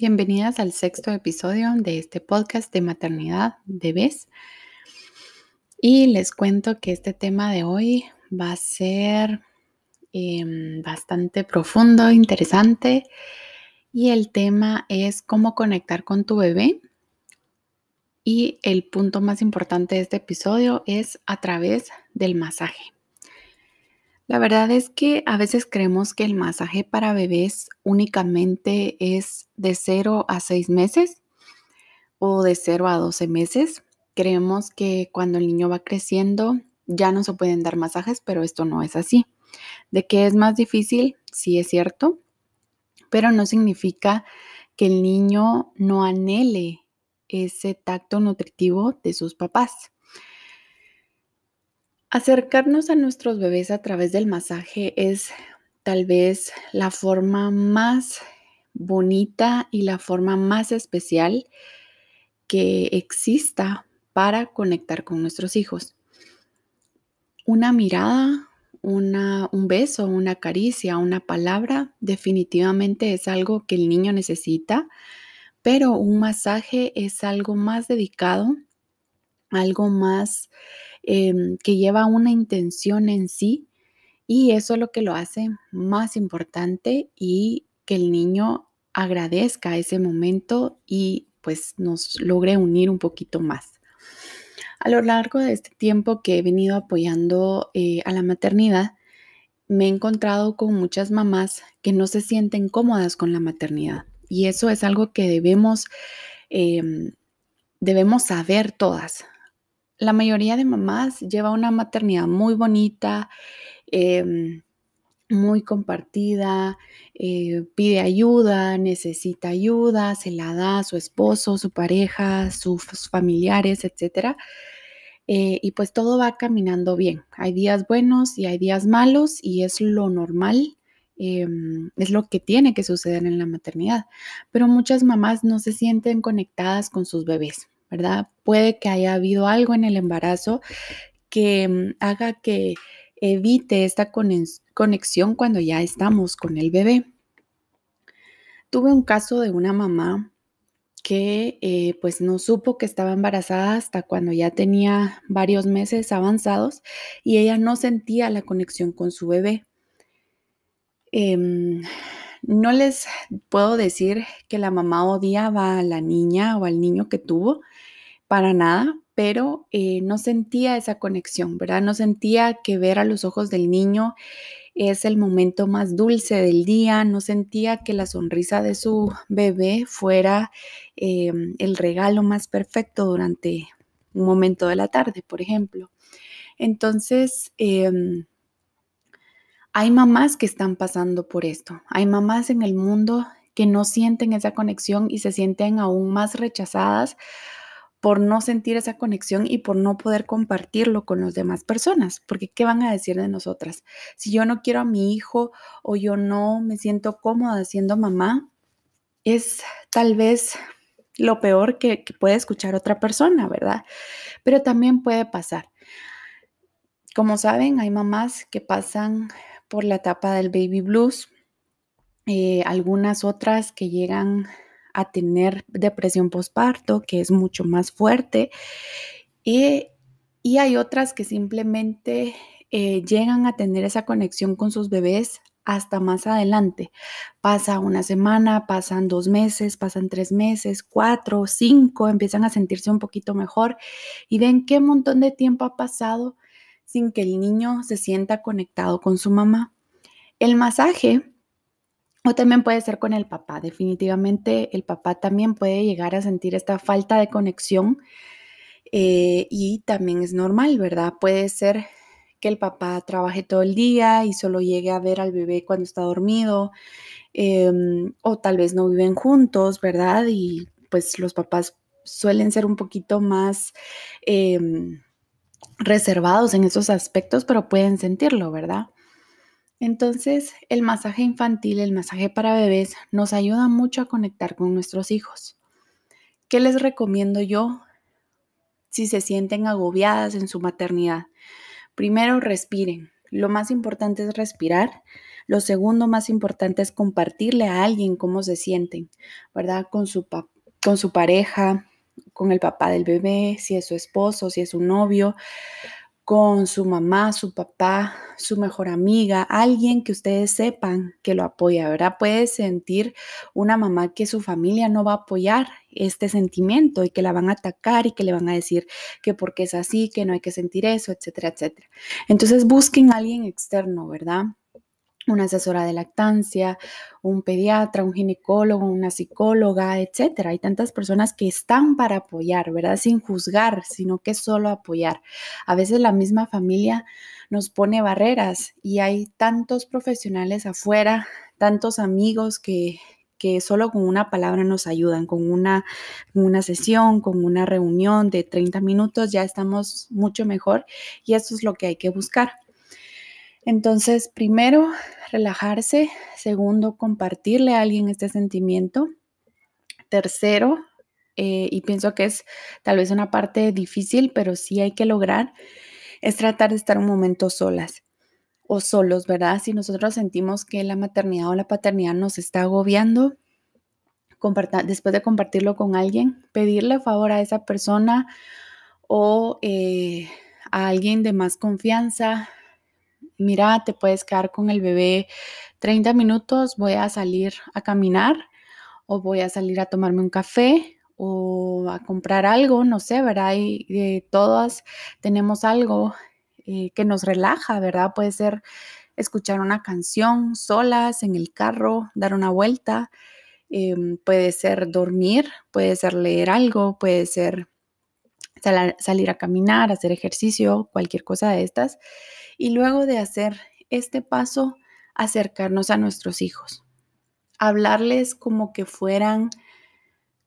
Bienvenidas al sexto episodio de este podcast de maternidad bebés. Y les cuento que este tema de hoy va a ser em, bastante profundo, interesante. Y el tema es cómo conectar con tu bebé. Y el punto más importante de este episodio es a través del masaje. La verdad es que a veces creemos que el masaje para bebés únicamente es de 0 a 6 meses o de 0 a 12 meses. Creemos que cuando el niño va creciendo ya no se pueden dar masajes, pero esto no es así. De que es más difícil, sí es cierto, pero no significa que el niño no anhele ese tacto nutritivo de sus papás. Acercarnos a nuestros bebés a través del masaje es tal vez la forma más bonita y la forma más especial que exista para conectar con nuestros hijos. Una mirada, un beso, una caricia, una palabra definitivamente es algo que el niño necesita, pero un masaje es algo más dedicado, algo más Em, que lleva una intención en sí y eso es lo que lo hace más importante y que el niño agradezca ese momento y pues nos logre unir un poquito más. A lo largo de este tiempo que he venido apoyando eh, a la maternidad, me he encontrado con muchas mamás que no se sienten cómodas con la maternidad. Y eso es algo que debemos, em, debemos saber todas la mayoría de mamás lleva una maternidad muy bonita, em, muy compartida, eh, pide ayuda, necesita ayuda, se la da a su esposo, su pareja, sus familiares, etc. Eh, y pues todo va caminando bien. Hay días buenos y hay días malos y es lo normal, em, es lo que tiene que suceder en la maternidad. Pero muchas mamás no se sienten conectadas con sus bebés. ¿Verdad? Puede que haya habido algo en el embarazo que mm, haga que evite esta conexión cuando ya estamos con el bebé. Tuve un caso de una mamá que eh, pues no supo que estaba embarazada hasta cuando ya tenía varios meses avanzados y ella no sentía la conexión con su bebé. Em, no les puedo decir que la mamá odiaba a la niña o al niño que tuvo, para nada, pero eh, no sentía esa conexión, ¿verdad? No sentía que ver a los ojos del niño es el momento más dulce del día, no sentía que la sonrisa de su bebé fuera em, el regalo más perfecto durante un momento de la tarde, por ejemplo. Entonces, em, hay mamás que están pasando por esto, hay mamás en el mundo que no sienten esa conexión y se sienten aún más rechazadas por no sentir esa conexión y por no poder compartirlo con las demás personas, porque ¿qué van a decir de nosotras? Si yo no quiero a mi hijo o yo no me siento cómoda siendo mamá, es tal vez lo peor que, puede escuchar otra persona, ¿verdad? Pero también puede pasar. Como saben, hay mamás que pasan por la etapa del baby blues, eh, algunas otras que llegan a tener depresión postparto, que es mucho más fuerte. Y, hay otras que simplemente eh, llegan a tener esa conexión con sus bebés hasta más adelante. Pasa una semana, pasan dos meses, pasan tres meses, cuatro, cinco, empiezan a sentirse un poquito mejor y ven qué montón de tiempo ha pasado sin que el niño se sienta conectado con su mamá. El masaje o también puede ser con el papá. Definitivamente el papá también puede llegar a sentir esta falta de conexión eh, y también es normal, ¿verdad? Puede ser que el papá trabaje todo el día y solo llegue a ver al bebé cuando está dormido em, o tal vez no viven juntos, ¿verdad? Y pues los papás suelen ser un poquito más em, reservados en esos aspectos, pero pueden sentirlo, ¿verdad? Entonces, el masaje infantil, el masaje para bebés, nos ayuda mucho a conectar con nuestros hijos. ¿Qué les recomiendo yo si se sienten agobiadas en su maternidad? Primero, respiren. Lo más importante es respirar. Lo segundo más importante es compartirle a alguien cómo se sienten, ¿verdad? Con su, con su pareja, con el papá del bebé, si es su esposo, si es su novio, con su mamá, su papá, su mejor amiga, alguien que ustedes sepan que lo apoya, ¿verdad? Puede sentir una mamá que su familia no va a apoyar este sentimiento y que la van a atacar y que le van a decir que porque es así, que no hay que sentir eso, etcétera, etcétera. Entonces busquen a alguien externo, ¿verdad? Una asesora de lactancia, un pediatra, un ginecólogo, una psicóloga, etcétera. Hay tantas personas que están para apoyar, ¿verdad? Sin juzgar, sino que solo apoyar. A veces la misma familia nos pone barreras y hay tantos profesionales afuera, tantos amigos que, que solo con una palabra nos ayudan, con una, una sesión, con una reunión de 30 minutos, ya estamos mucho mejor y eso es lo que hay que buscar. Entonces, primero, relajarse. Segundo, compartirle a alguien este sentimiento. Tercero, eh, y pienso que es tal vez una parte difícil, pero sí hay que lograr, es tratar de estar un momento solas o solos, ¿verdad? Si nosotros sentimos que la maternidad o la paternidad nos está agobiando, después de compartirlo con alguien, pedirle favor a esa persona o eh, a alguien de más confianza, mira, te puedes quedar con el bebé 30 minutos, voy a salir a caminar o voy a salir a tomarme un café o a comprar algo, no sé, ¿verdad? Y eh, todas tenemos algo eh, que nos relaja, ¿verdad? Puede ser escuchar una canción solas en el carro, dar una vuelta, em, puede ser dormir, puede ser leer algo, puede ser salir a caminar, hacer ejercicio, cualquier cosa de estas y luego de hacer este paso, acercarnos a nuestros hijos, hablarles como que fueran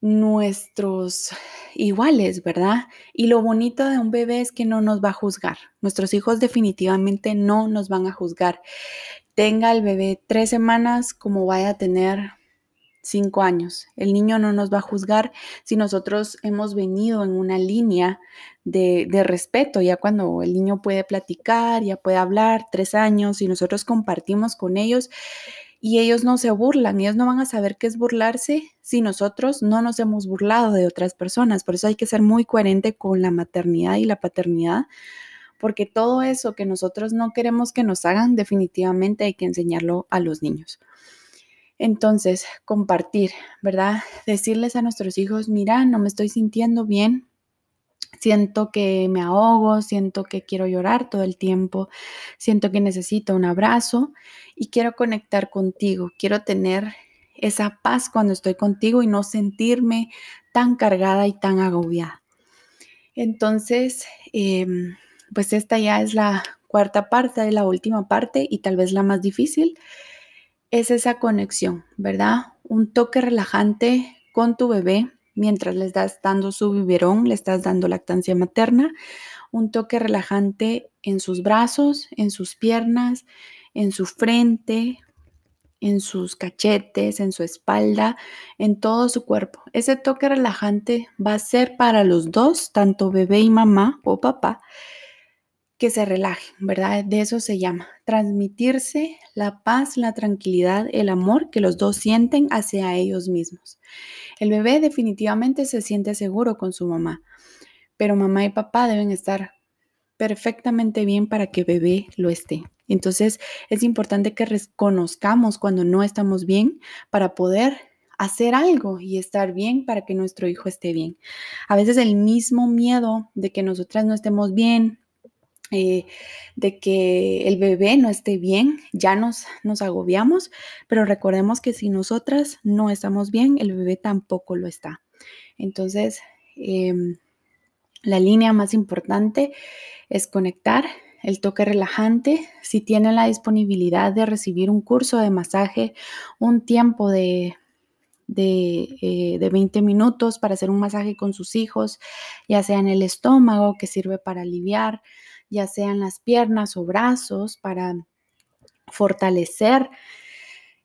nuestros iguales, ¿verdad? Y lo bonito de un bebé es que no nos va a juzgar. Nuestros hijos definitivamente no nos van a juzgar. Tenga el bebé tres semanas como vaya a tener cinco años. El niño no nos va a juzgar si nosotros hemos venido en una línea de, respeto, ya cuando el niño puede platicar, ya puede hablar, tres años, y nosotros compartimos con ellos y ellos no se burlan, ellos no van a saber qué es burlarse si nosotros no nos hemos burlado de otras personas. Por eso hay que ser muy coherente con la maternidad y la paternidad, porque todo eso que nosotros no queremos que nos hagan, definitivamente hay que enseñarlo a los niños. Entonces, compartir, ¿verdad? Decirles a nuestros hijos, mira, no me estoy sintiendo bien, siento que me ahogo, siento que quiero llorar todo el tiempo, siento que necesito un abrazo y quiero conectar contigo, quiero tener esa paz cuando estoy contigo y no sentirme tan cargada y tan agobiada. Entonces, em, pues esta ya es la cuarta parte, la última parte y tal vez la más difícil es esa conexión, ¿verdad? Un toque relajante con tu bebé mientras le estás dando su biberón, le estás dando lactancia materna, un toque relajante en sus brazos, en sus piernas, en su frente, en sus cachetes, en su espalda, en todo su cuerpo. Ese toque relajante va a ser para los dos, tanto bebé y mamá o papá, que se relajen, ¿verdad? De eso se llama, transmitirse la paz, la tranquilidad, el amor que los dos sienten hacia ellos mismos. El bebé definitivamente se siente seguro con su mamá, pero mamá y papá deben estar perfectamente bien para que bebé lo esté. Entonces es importante que reconozcamos cuando no estamos bien para poder hacer algo y estar bien para que nuestro hijo esté bien. A veces el mismo miedo de que nosotras no estemos bien, eh, de que el bebé no esté bien, ya nos, nos agobiamos, pero recordemos que si nosotras no estamos bien, el bebé tampoco lo está. Entonces, em, la línea más importante es conectar el toque relajante. Si tienen la disponibilidad de recibir un curso de masaje, un tiempo de, de, de, 20 minutos para hacer un masaje con sus hijos, ya sea en el estómago, que sirve para aliviar, ya sean las piernas o brazos, para fortalecer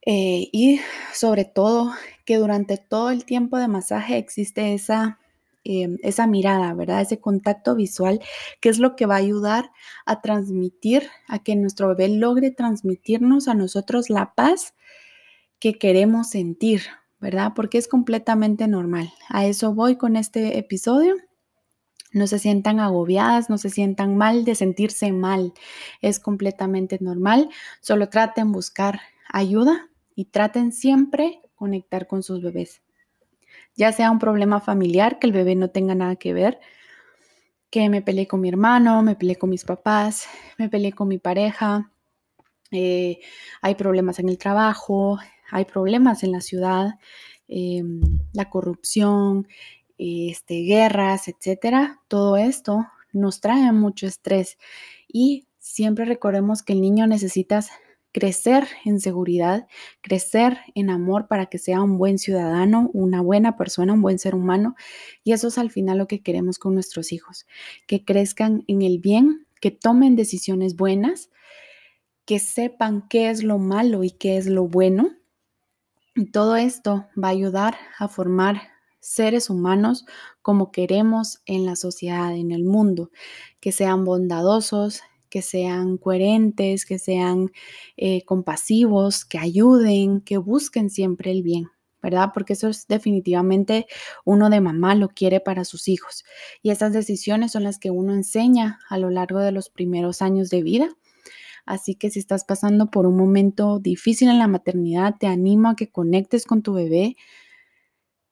eh, y sobre todo que durante todo el tiempo de masaje existe esa em, esa mirada, ¿verdad? Ese contacto visual, que es lo que va a ayudar a transmitir, a que nuestro bebé logre transmitirnos a nosotros la paz que queremos sentir, ¿verdad? Porque es completamente normal. A eso voy con este episodio. No se sientan agobiadas, no se sientan mal de sentirse mal. Es completamente normal. Solo traten buscar ayuda y traten siempre conectar con sus bebés. Ya sea un problema familiar, que el bebé no tenga nada que ver, que me peleé con mi hermano, me peleé con mis papás, me peleé con mi pareja, eh, hay problemas en el trabajo, hay problemas en la ciudad, em, la corrupción, este, guerras, etcétera. Todo esto nos trae mucho estrés y siempre recordemos que el niño necesita crecer en seguridad, crecer en amor para que sea un buen ciudadano, una buena persona, un buen ser humano. Y eso es al final lo que queremos con nuestros hijos, que crezcan en el bien, que tomen decisiones buenas, que sepan qué es lo malo y qué es lo bueno. Y todo esto va a ayudar a formar seres humanos como queremos en la sociedad, en el mundo, que sean bondadosos, que sean coherentes, que sean eh, compasivos, que ayuden, que busquen siempre el bien. ¿verdad? Porque eso es definitivamente uno de mamá lo quiere para sus hijos. Y esas decisiones son las que uno enseña a lo largo de los primeros años de vida. Así que si estás pasando por un momento difícil en la maternidad, te animo a que conectes con tu bebé,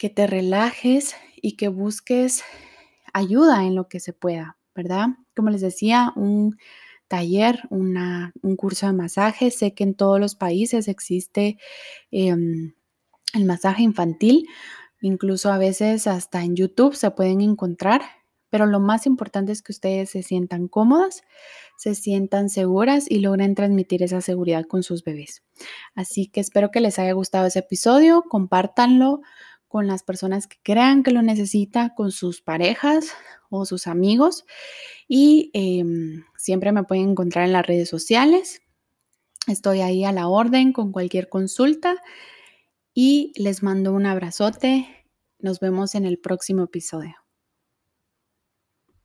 que te relajes y que busques ayuda en lo que se pueda, ¿verdad? Como les decía, un taller, un curso de masaje. Sé que en todos los países existe em, el masaje infantil, incluso a veces hasta en YouTube se pueden encontrar, pero lo más importante es que ustedes se sientan cómodas, se sientan seguras y logren transmitir esa seguridad con sus bebés. Así que espero que les haya gustado ese episodio, compártanlo con las personas que crean que lo necesitan, con sus parejas o sus amigos. Y em, siempre me pueden encontrar en las redes sociales. Estoy ahí a la orden con cualquier consulta. Y les mando un abrazote. Nos vemos en el próximo episodio.